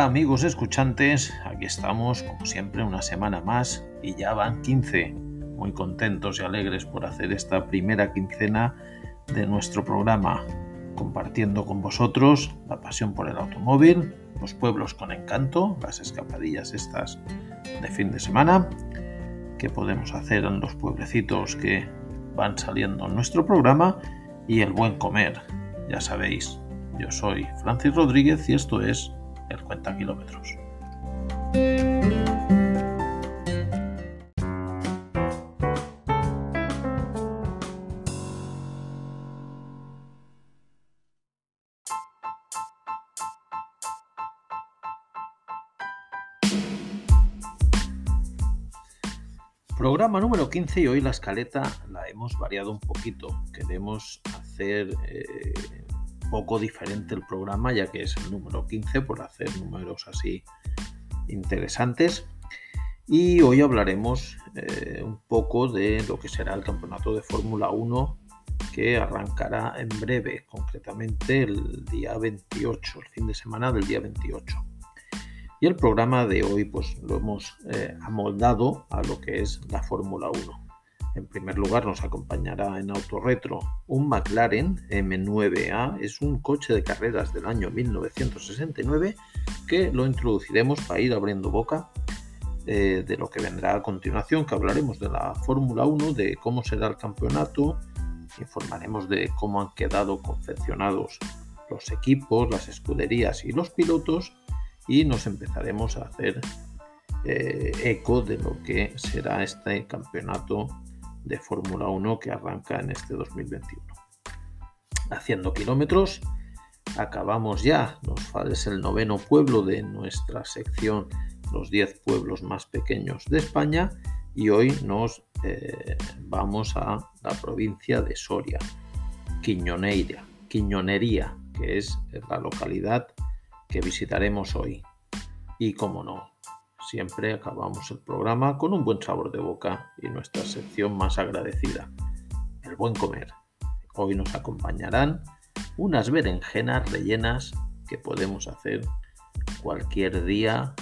Amigos escuchantes, aquí estamos como siempre una semana más y ya van 15. Muy contentos y alegres por hacer esta primera quincena de nuestro programa, compartiendo con vosotros la pasión por el automóvil, los pueblos con encanto, las escapadillas estas de fin de semana que podemos hacer en los pueblecitos que van saliendo en nuestro programa y el buen comer. Ya sabéis, yo soy Francis Rodríguez y esto es el cuenta kilómetros. Programa número 15 y hoy la escaleta la hemos variado un poquito. Queremos hacer eh, poco diferente el programa, ya que es el número 15, por hacer números así interesantes. Y hoy hablaremos eh, un poco de lo que será el campeonato de Fórmula 1 que arrancará en breve, concretamente el día 28, el fin de semana del día 28. Y el programa de hoy pues lo hemos eh, amoldado a lo que es la Fórmula 1. En primer lugar nos acompañará en Autorretro un McLaren M9A, es un coche de carreras del año 1969 que lo introduciremos para ir abriendo boca eh, de lo que vendrá a continuación, que hablaremos de la Fórmula 1, de cómo será el campeonato, informaremos de cómo han quedado confeccionados los equipos, las escuderías y los pilotos. Y nos empezaremos a hacer eh, eco de lo que será este campeonato de Fórmula 1 que arranca en este 2021. Haciendo kilómetros, acabamos ya, nos es el noveno pueblo de nuestra sección, los 10 pueblos más pequeños de España, y hoy nos eh, vamos a la provincia de Soria, Quiñoneira, Quiñonería, que es la localidad que visitaremos hoy. Y como no, Siempre acabamos el programa con un buen sabor de boca y nuestra sección más agradecida, el buen comer. Hoy nos acompañarán unas berenjenas rellenas que podemos hacer cualquier día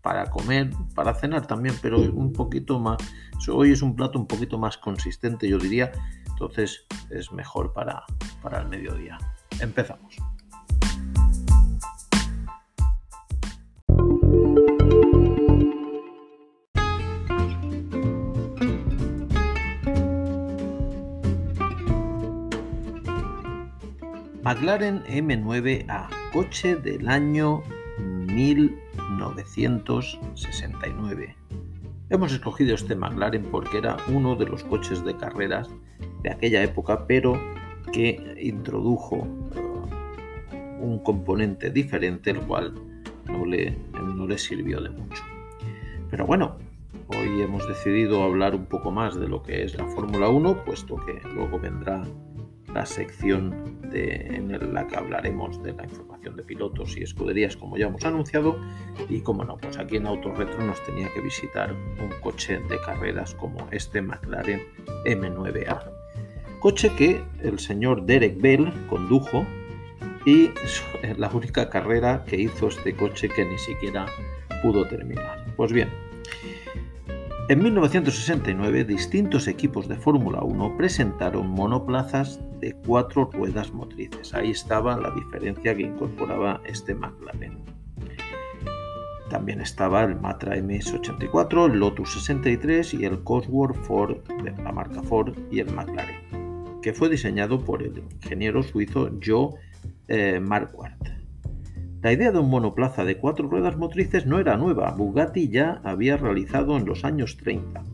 para comer, para cenar también, pero un poquito más. Hoy es un plato un poquito más consistente, yo diría, entonces es mejor para, para el mediodía. Empezamos. McLaren M9A, coche del año 1969. Hemos escogido este McLaren porque era uno de los coches de carreras de aquella época, pero que introdujo uh, un componente diferente, el cual no le, no le sirvió de mucho. Pero bueno, hoy hemos decidido hablar un poco más de lo que es la Fórmula 1, puesto que luego vendrá la sección en la que hablaremos de la información de pilotos y escuderías como ya hemos anunciado y como no, pues aquí en Autorretro nos tenía que visitar un coche de carreras como este McLaren M9A. Coche que el señor Derek Bell condujo y es la única carrera que hizo este coche que ni siquiera pudo terminar. Pues bien, en 1969 distintos equipos de Fórmula 1 presentaron monoplazas de cuatro ruedas motrices. Ahí estaba la diferencia que incorporaba este McLaren. También estaba el Matra MS84, el Lotus 63 y el Cosworth Ford de la marca Ford y el McLaren, que fue diseñado por el ingeniero suizo Joe eh, Marquardt. La idea de un monoplaza de cuatro ruedas motrices no era nueva, Bugatti ya había realizado en los años 30.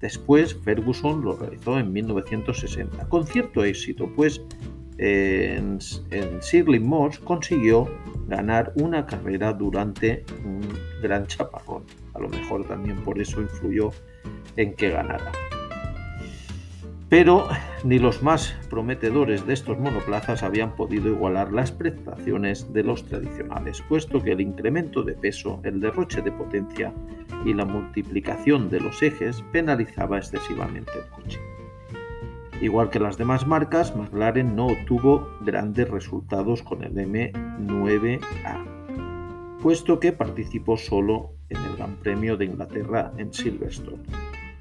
Después Ferguson lo realizó en 1960, con cierto éxito, pues en, en Moss consiguió ganar una carrera durante un gran chaparrón. A lo mejor también por eso influyó en que ganara. Pero ni los más prometedores de estos monoplazas habían podido igualar las prestaciones de los tradicionales, puesto que el incremento de peso, el derroche de potencia y la multiplicación de los ejes penalizaba excesivamente el coche. Igual que las demás marcas, McLaren no obtuvo grandes resultados con el M9A. puesto que participó solo en el Gran Premio de Inglaterra en Silverstone.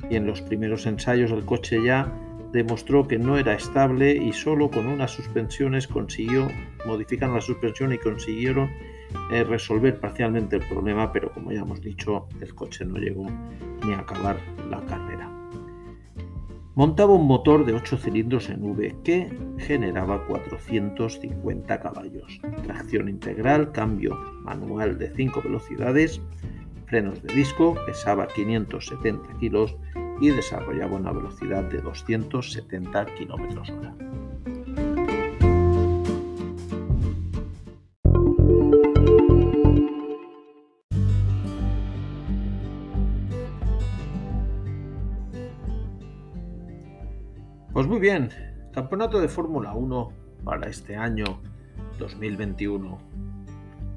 Y en los primeros ensayos el coche ya demostró que no era estable y solo con unas suspensiones consiguió modificar la suspensión y consiguieron eh, resolver parcialmente el problema, pero como ya hemos dicho, el coche no llegó ni a acabar la carrera. Montaba un motor de 8 cilindros en V que generaba 450 caballos, tracción integral, cambio manual de 5 velocidades, frenos de disco, pesaba 570 kilos y desarrollaba una velocidad de 270 km hora. Pues muy bien, campeonato de Fórmula 1 para este año 2021.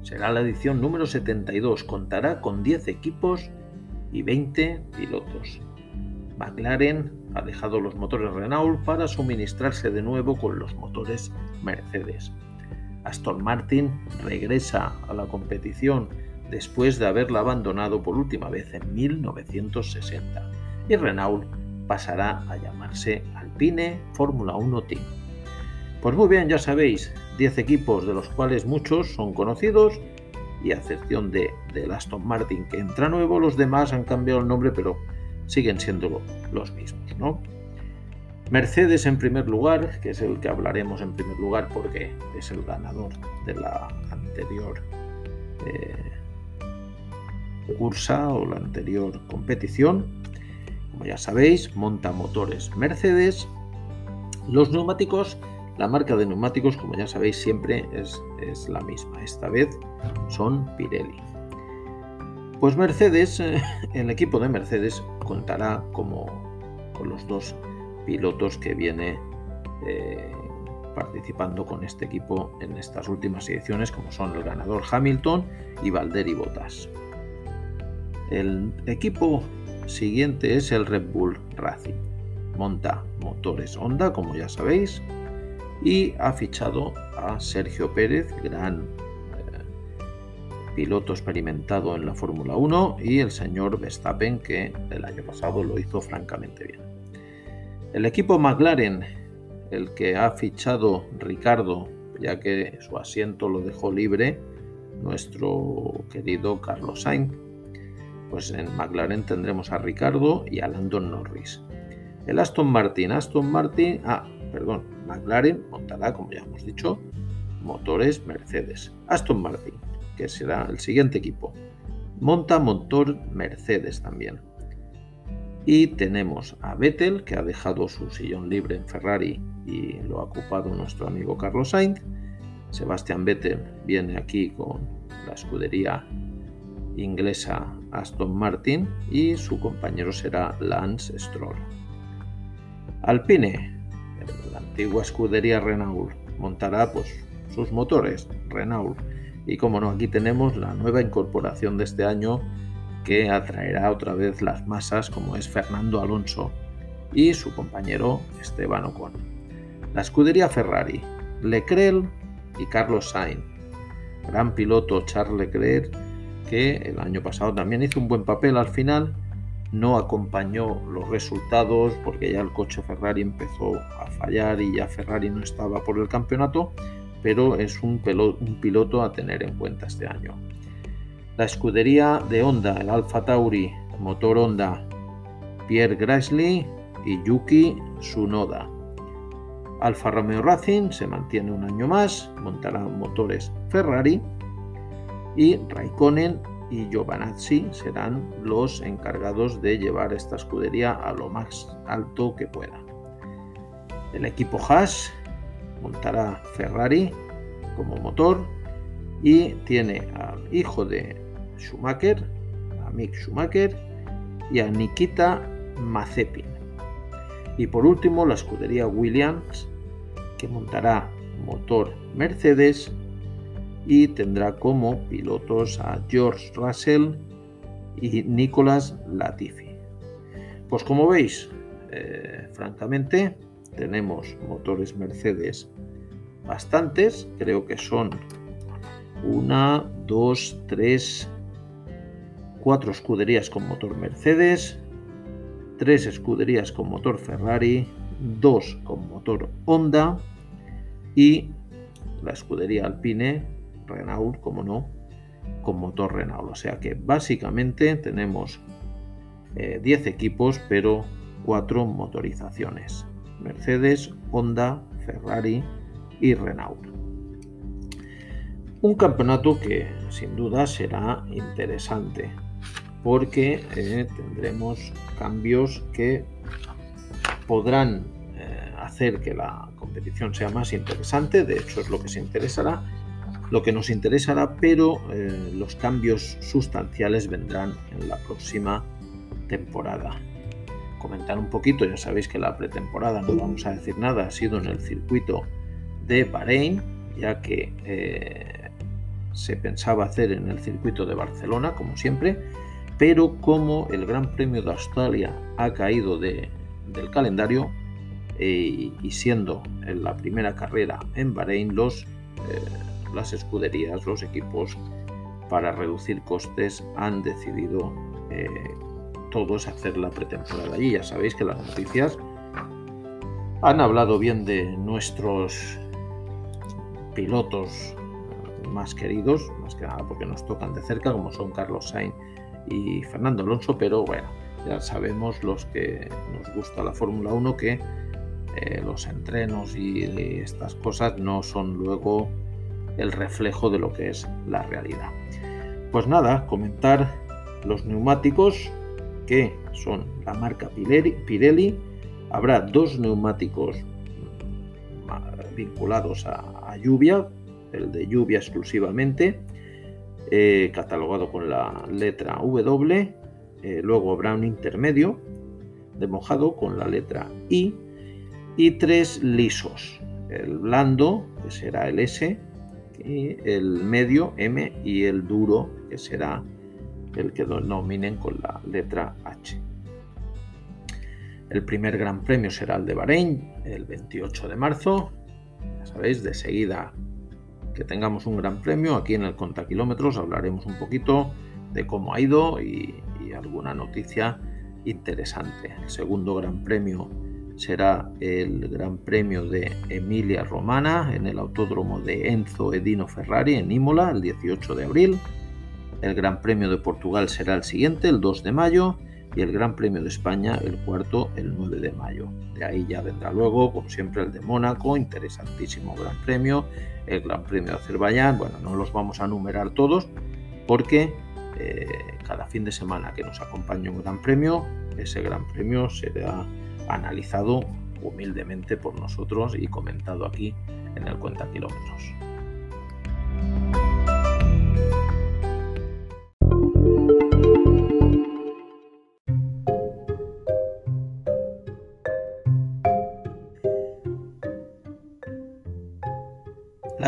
Será la edición número 72, contará con 10 equipos y 20 pilotos. McLaren ha dejado los motores Renault para suministrarse de nuevo con los motores Mercedes. Aston Martin regresa a la competición después de haberla abandonado por última vez en 1960 y Renault pasará a llamarse Alpine Fórmula 1 Team. Pues muy bien, ya sabéis, 10 equipos de los cuales muchos son conocidos y a excepción de, del Aston Martin que entra nuevo, los demás han cambiado el nombre pero siguen siendo los mismos. ¿no? Mercedes en primer lugar, que es el que hablaremos en primer lugar porque es el ganador de la anterior eh, cursa o la anterior competición. Como ya sabéis, monta motores Mercedes. Los neumáticos, la marca de neumáticos, como ya sabéis, siempre es, es la misma. Esta vez son Pirelli. Pues Mercedes, el equipo de Mercedes contará como con los dos pilotos que viene eh, participando con este equipo en estas últimas ediciones, como son el ganador Hamilton y Valtteri Bottas. El equipo siguiente es el Red Bull Racing. Monta motores Honda, como ya sabéis, y ha fichado a Sergio Pérez, gran piloto experimentado en la Fórmula 1, y el señor Verstappen, que el año pasado lo hizo francamente bien. El equipo McLaren, el que ha fichado Ricardo, ya que su asiento lo dejó libre, nuestro querido Carlos Sainz, pues en McLaren tendremos a Ricardo y a Landon Norris. El Aston Martin, Aston Martin, ah, perdón, McLaren montará, como ya hemos dicho, motores Mercedes. Aston Martin, que será el siguiente equipo. Monta motor Mercedes también. Y tenemos a Vettel, que ha dejado su sillón libre en Ferrari y lo ha ocupado nuestro amigo Carlos Sainz. Sebastián Vettel viene aquí con la escudería inglesa Aston Martin y su compañero será Lance Stroll. Alpine, la antigua escudería Renault, montará pues, sus motores Renault y como no, aquí tenemos la nueva incorporación de este año que atraerá otra vez las masas, como es Fernando Alonso y su compañero Esteban Ocon. La escudería Ferrari, Leclerc y Carlos Sainz. Gran piloto Charles Leclerc, que el año pasado también hizo un buen papel al final, no acompañó los resultados porque ya el coche Ferrari empezó a fallar y ya Ferrari no estaba por el campeonato, pero es un, piloto a tener en cuenta este año. La escudería de Honda, el Alfa Tauri, motor Honda, Pierre Gasly y Yuki Tsunoda. Alfa Romeo Racing se mantiene un año más, montará motores Ferrari y Raikkonen y Giovanazzi serán los encargados de llevar esta escudería a lo más alto que pueda. El equipo Haas montará Ferrari como motor y tiene al hijo de Schumacher, a Mick Schumacher y a Nikita Mazepin. Y por último la escudería Williams que montará motor Mercedes y tendrá como pilotos a George Russell y Nicolas Latifi. Pues como veis, eh, francamente, tenemos motores Mercedes bastantes, creo que son una, dos, tres, cuatro escuderías con motor Mercedes, tres escuderías con motor Ferrari, dos con motor Honda y la escudería Alpine, Renault, como no, con motor Renault. O sea que básicamente tenemos 10 eh, equipos, pero 4 motorizaciones. Mercedes, Honda, Ferrari y Renault. Un campeonato que sin duda será interesante porque eh, tendremos cambios que podrán eh, hacer que la competición sea más interesante, de hecho es lo que se interesará, lo que nos interesará, pero eh, los cambios sustanciales vendrán en la próxima temporada. Comentar un poquito, ya sabéis que la pretemporada, no vamos a decir nada, ha sido en el circuito de Bahrein, ya que se pensaba hacer en el circuito de Barcelona, como siempre, pero como el Gran Premio de Australia ha caído del calendario eh, y siendo en la primera carrera en Bahrein, los, eh, las escuderías, los equipos, para reducir costes, han decidido eh, todos hacer la pretemporada allí. Ya sabéis que las noticias han hablado bien de nuestros pilotos más queridos, más que nada porque nos tocan de cerca, como son Carlos Sainz y Fernando Alonso, pero bueno, ya sabemos los que nos gusta la Fórmula 1 que eh, los entrenos y estas cosas no son luego el reflejo de lo que es la realidad. Pues nada, comentar los neumáticos que son la marca Pirelli. Habrá dos neumáticos mm, vinculados a lluvia, el de lluvia exclusivamente, eh, catalogado con la letra W. Eh, luego habrá un intermedio de mojado con la letra I y tres lisos. El blando, que será el S, y el medio M y el duro, que será el que denominen con la letra H. El primer gran premio será el de Bahrein, el 28 de marzo. Ya sabéis, de seguida que tengamos un gran premio. Aquí en el Conta Kilómetros hablaremos un poquito de cómo ha ido y, alguna noticia interesante. El segundo gran premio será el Gran Premio de Emilia Romana en el Autódromo de Enzo Edino Ferrari en Imola el 18 de abril. El Gran Premio de Portugal será el siguiente, el 2 de mayo, y el Gran Premio de España el cuarto, el 9 de mayo. De ahí ya vendrá luego, como siempre, el de Mónaco, interesantísimo Gran Premio, el Gran Premio de Azerbaiyán, bueno, no los vamos a numerar todos porque eh, cada fin de semana que nos acompañe un Gran Premio, ese Gran Premio será analizado humildemente por nosotros y comentado aquí en el Cuenta Kilómetros.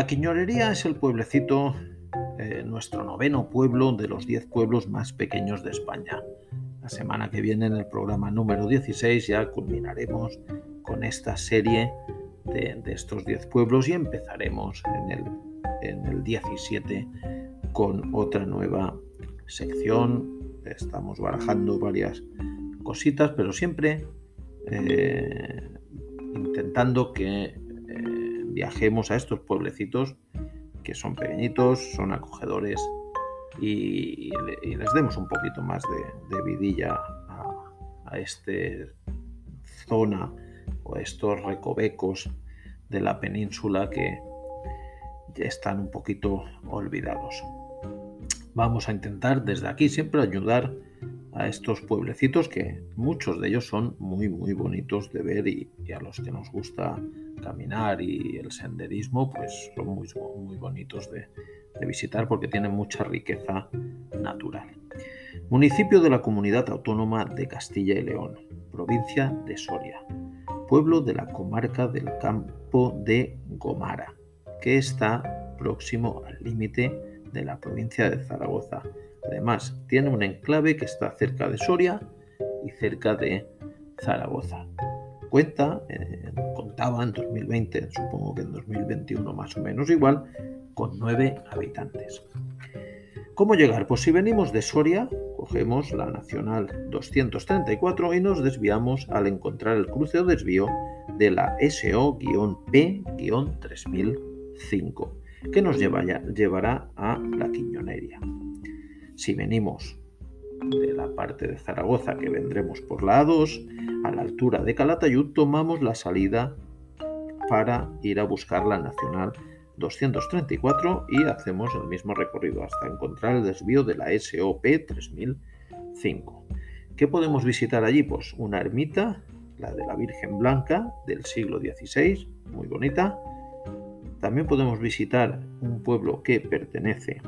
La es el pueblecito, eh, nuestro noveno pueblo de los diez pueblos más pequeños de España. La semana que viene, en el programa número 16, ya culminaremos con esta serie de, estos diez pueblos y empezaremos en el, en el 17 con otra nueva sección. Estamos barajando varias cositas, pero siempre eh, intentando que viajemos a estos pueblecitos que son pequeñitos, son acogedores y, les demos un poquito más de, vidilla a, esta zona o a estos recovecos de la península que ya están un poquito olvidados. Vamos a intentar desde aquí siempre ayudar a estos pueblecitos que muchos de ellos son muy muy bonitos de ver y, a los que nos gusta caminar y el senderismo pues son muy, muy bonitos de, visitar porque tienen mucha riqueza natural. Municipio de la Comunidad Autónoma de Castilla y León, provincia de Soria, pueblo de la comarca del campo de Gomara, que está próximo al límite de la provincia de Zaragoza Además, tiene un enclave que está cerca de Soria y cerca de Zaragoza. Cuenta, eh, contaba en 2020, supongo que en 2021 más o menos igual, con 9 habitantes. ¿Cómo llegar? Pues si venimos de Soria, cogemos la Nacional 234 y nos desviamos al encontrar el cruce o desvío de la SO-P-3005, que nos llevará a la Quiñoneria. Si venimos de la parte de Zaragoza que vendremos por la A2, a la altura de Calatayud tomamos la salida para ir a buscar la Nacional 234 y hacemos el mismo recorrido hasta encontrar el desvío de la SOP 3005. ¿Qué podemos visitar allí? Pues una ermita, la de la Virgen Blanca del siglo XVI, muy bonita. También podemos visitar un pueblo que pertenece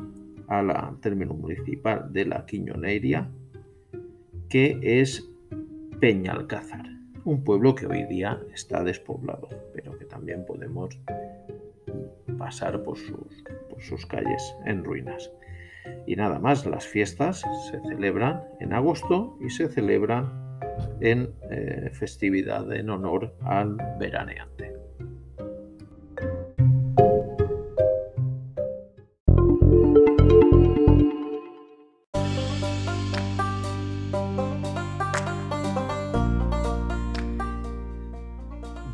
al término municipal de la Quiñoneria, que es Peñalcázar, un pueblo que hoy día está despoblado, pero que también podemos pasar por sus, por sus calles en ruinas. Y nada más, las fiestas se celebran en agosto y se celebran en eh, festividad en honor al veraneante.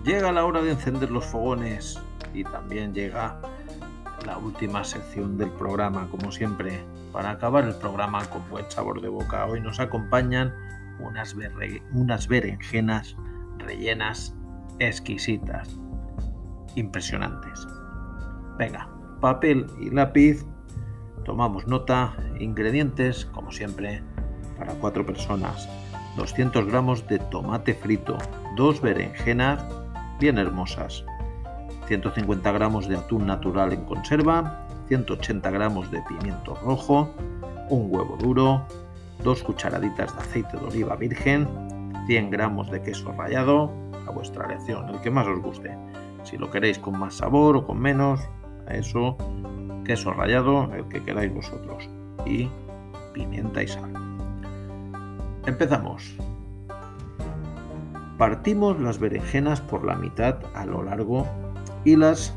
Llega la hora de encender los fogones y también llega la última sección del programa, como siempre, para acabar el programa con buen sabor de boca. Hoy nos acompañan unas, unas berenjenas rellenas exquisitas, impresionantes. Venga, papel y lápiz, tomamos nota, ingredientes, como siempre, para cuatro personas. 200 gramos de tomate frito, dos berenjenas bien hermosas, 150 gramos de atún natural en conserva, 180 gramos de pimiento rojo, un huevo duro, dos cucharaditas de aceite de oliva virgen, 100 gramos de queso rallado, a vuestra elección, el que más os guste. Si lo queréis con más sabor o con menos, a eso, queso rallado, el que queráis vosotros. Y pimienta y sal. Empezamos. Partimos las berenjenas por la mitad a lo largo y las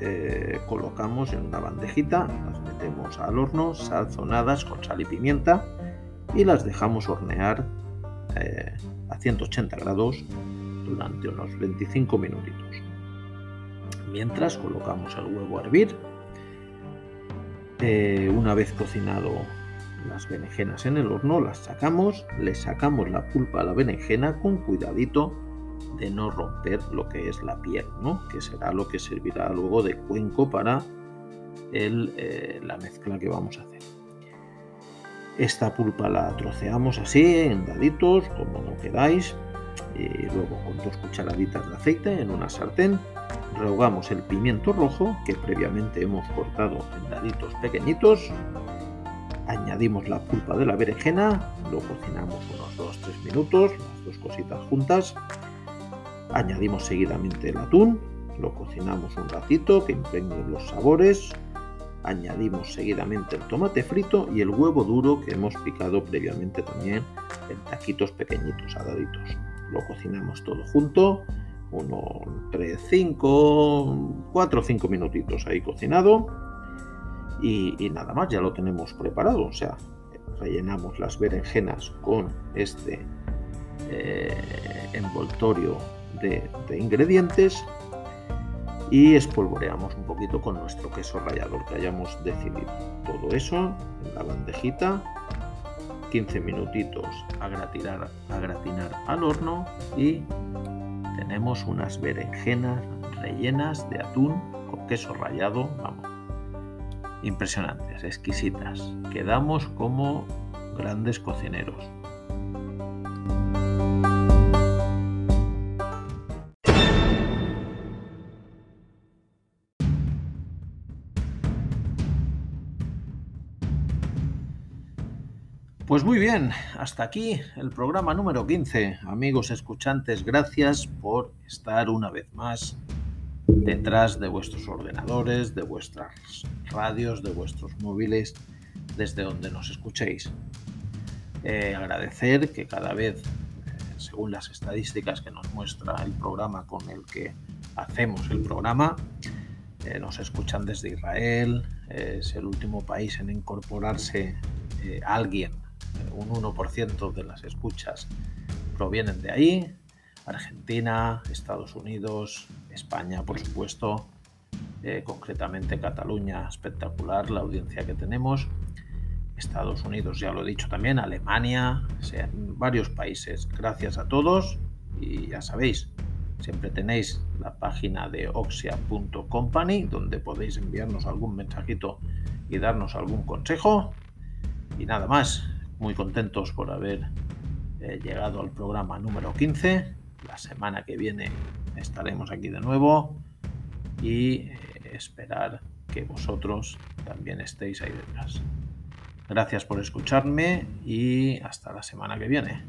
eh, colocamos en una bandejita, las metemos al horno salzonadas con sal y pimienta y las dejamos hornear eh, a 180 grados durante unos 25 minutitos. Mientras colocamos el huevo a hervir, eh, una vez cocinado las berenjenas en el horno, las sacamos, le sacamos la pulpa a la berenjena con cuidadito de no romper lo que es la piel, ¿no? que será lo que servirá luego de cuenco para eh, la mezcla que vamos a hacer. Esta pulpa la troceamos así en daditos, como no queráis, y luego con dos cucharaditas de aceite en una sartén rehogamos el pimiento rojo que previamente hemos cortado en daditos pequeñitos, añadimos la pulpa de la berenjena, lo cocinamos unos 2-3 minutos, las dos cositas juntas, Añadimos seguidamente el atún, lo cocinamos un ratito que impregne los sabores. Añadimos seguidamente el tomate frito y el huevo duro que hemos picado previamente también en taquitos pequeñitos, adaditos. Lo cocinamos todo junto, uno entre 5, 4 o 5 minutitos ahí cocinado. Y, nada más, ya lo tenemos preparado. O sea, rellenamos las berenjenas con este eh, envoltorio de, ingredientes y espolvoreamos un poquito con nuestro queso rallador que hayamos decidido. Todo eso en la bandejita, 15 minutitos a gratinar, a gratinar al horno y tenemos unas berenjenas rellenas de atún con queso rallado, vamos, impresionantes, exquisitas. Quedamos como grandes cocineros. Pues muy bien, hasta aquí el programa número 15. Amigos escuchantes, gracias por estar una vez más detrás de vuestros ordenadores, de vuestras radios, de vuestros móviles, desde donde nos escuchéis. Eh, agradecer que cada vez, eh, según las estadísticas que nos muestra el programa con el que hacemos el programa, eh, nos escuchan desde Israel, es el último país en incorporarse alguien, un 1% de las escuchas provienen de ahí, Argentina, Estados Unidos, España, por supuesto, concretamente Cataluña, espectacular la audiencia que tenemos. Estados Unidos, ya lo he dicho también, Alemania, varios países. Gracias a todos y ya sabéis, siempre tenéis la página de oxia.company donde podéis enviarnos algún mensajito y darnos algún consejo. Y nada más, muy contentos por haber eh, llegado al programa número 15. La semana que viene estaremos aquí de nuevo y eh, esperar que vosotros también estéis ahí detrás. Gracias por escucharme y hasta la semana que viene.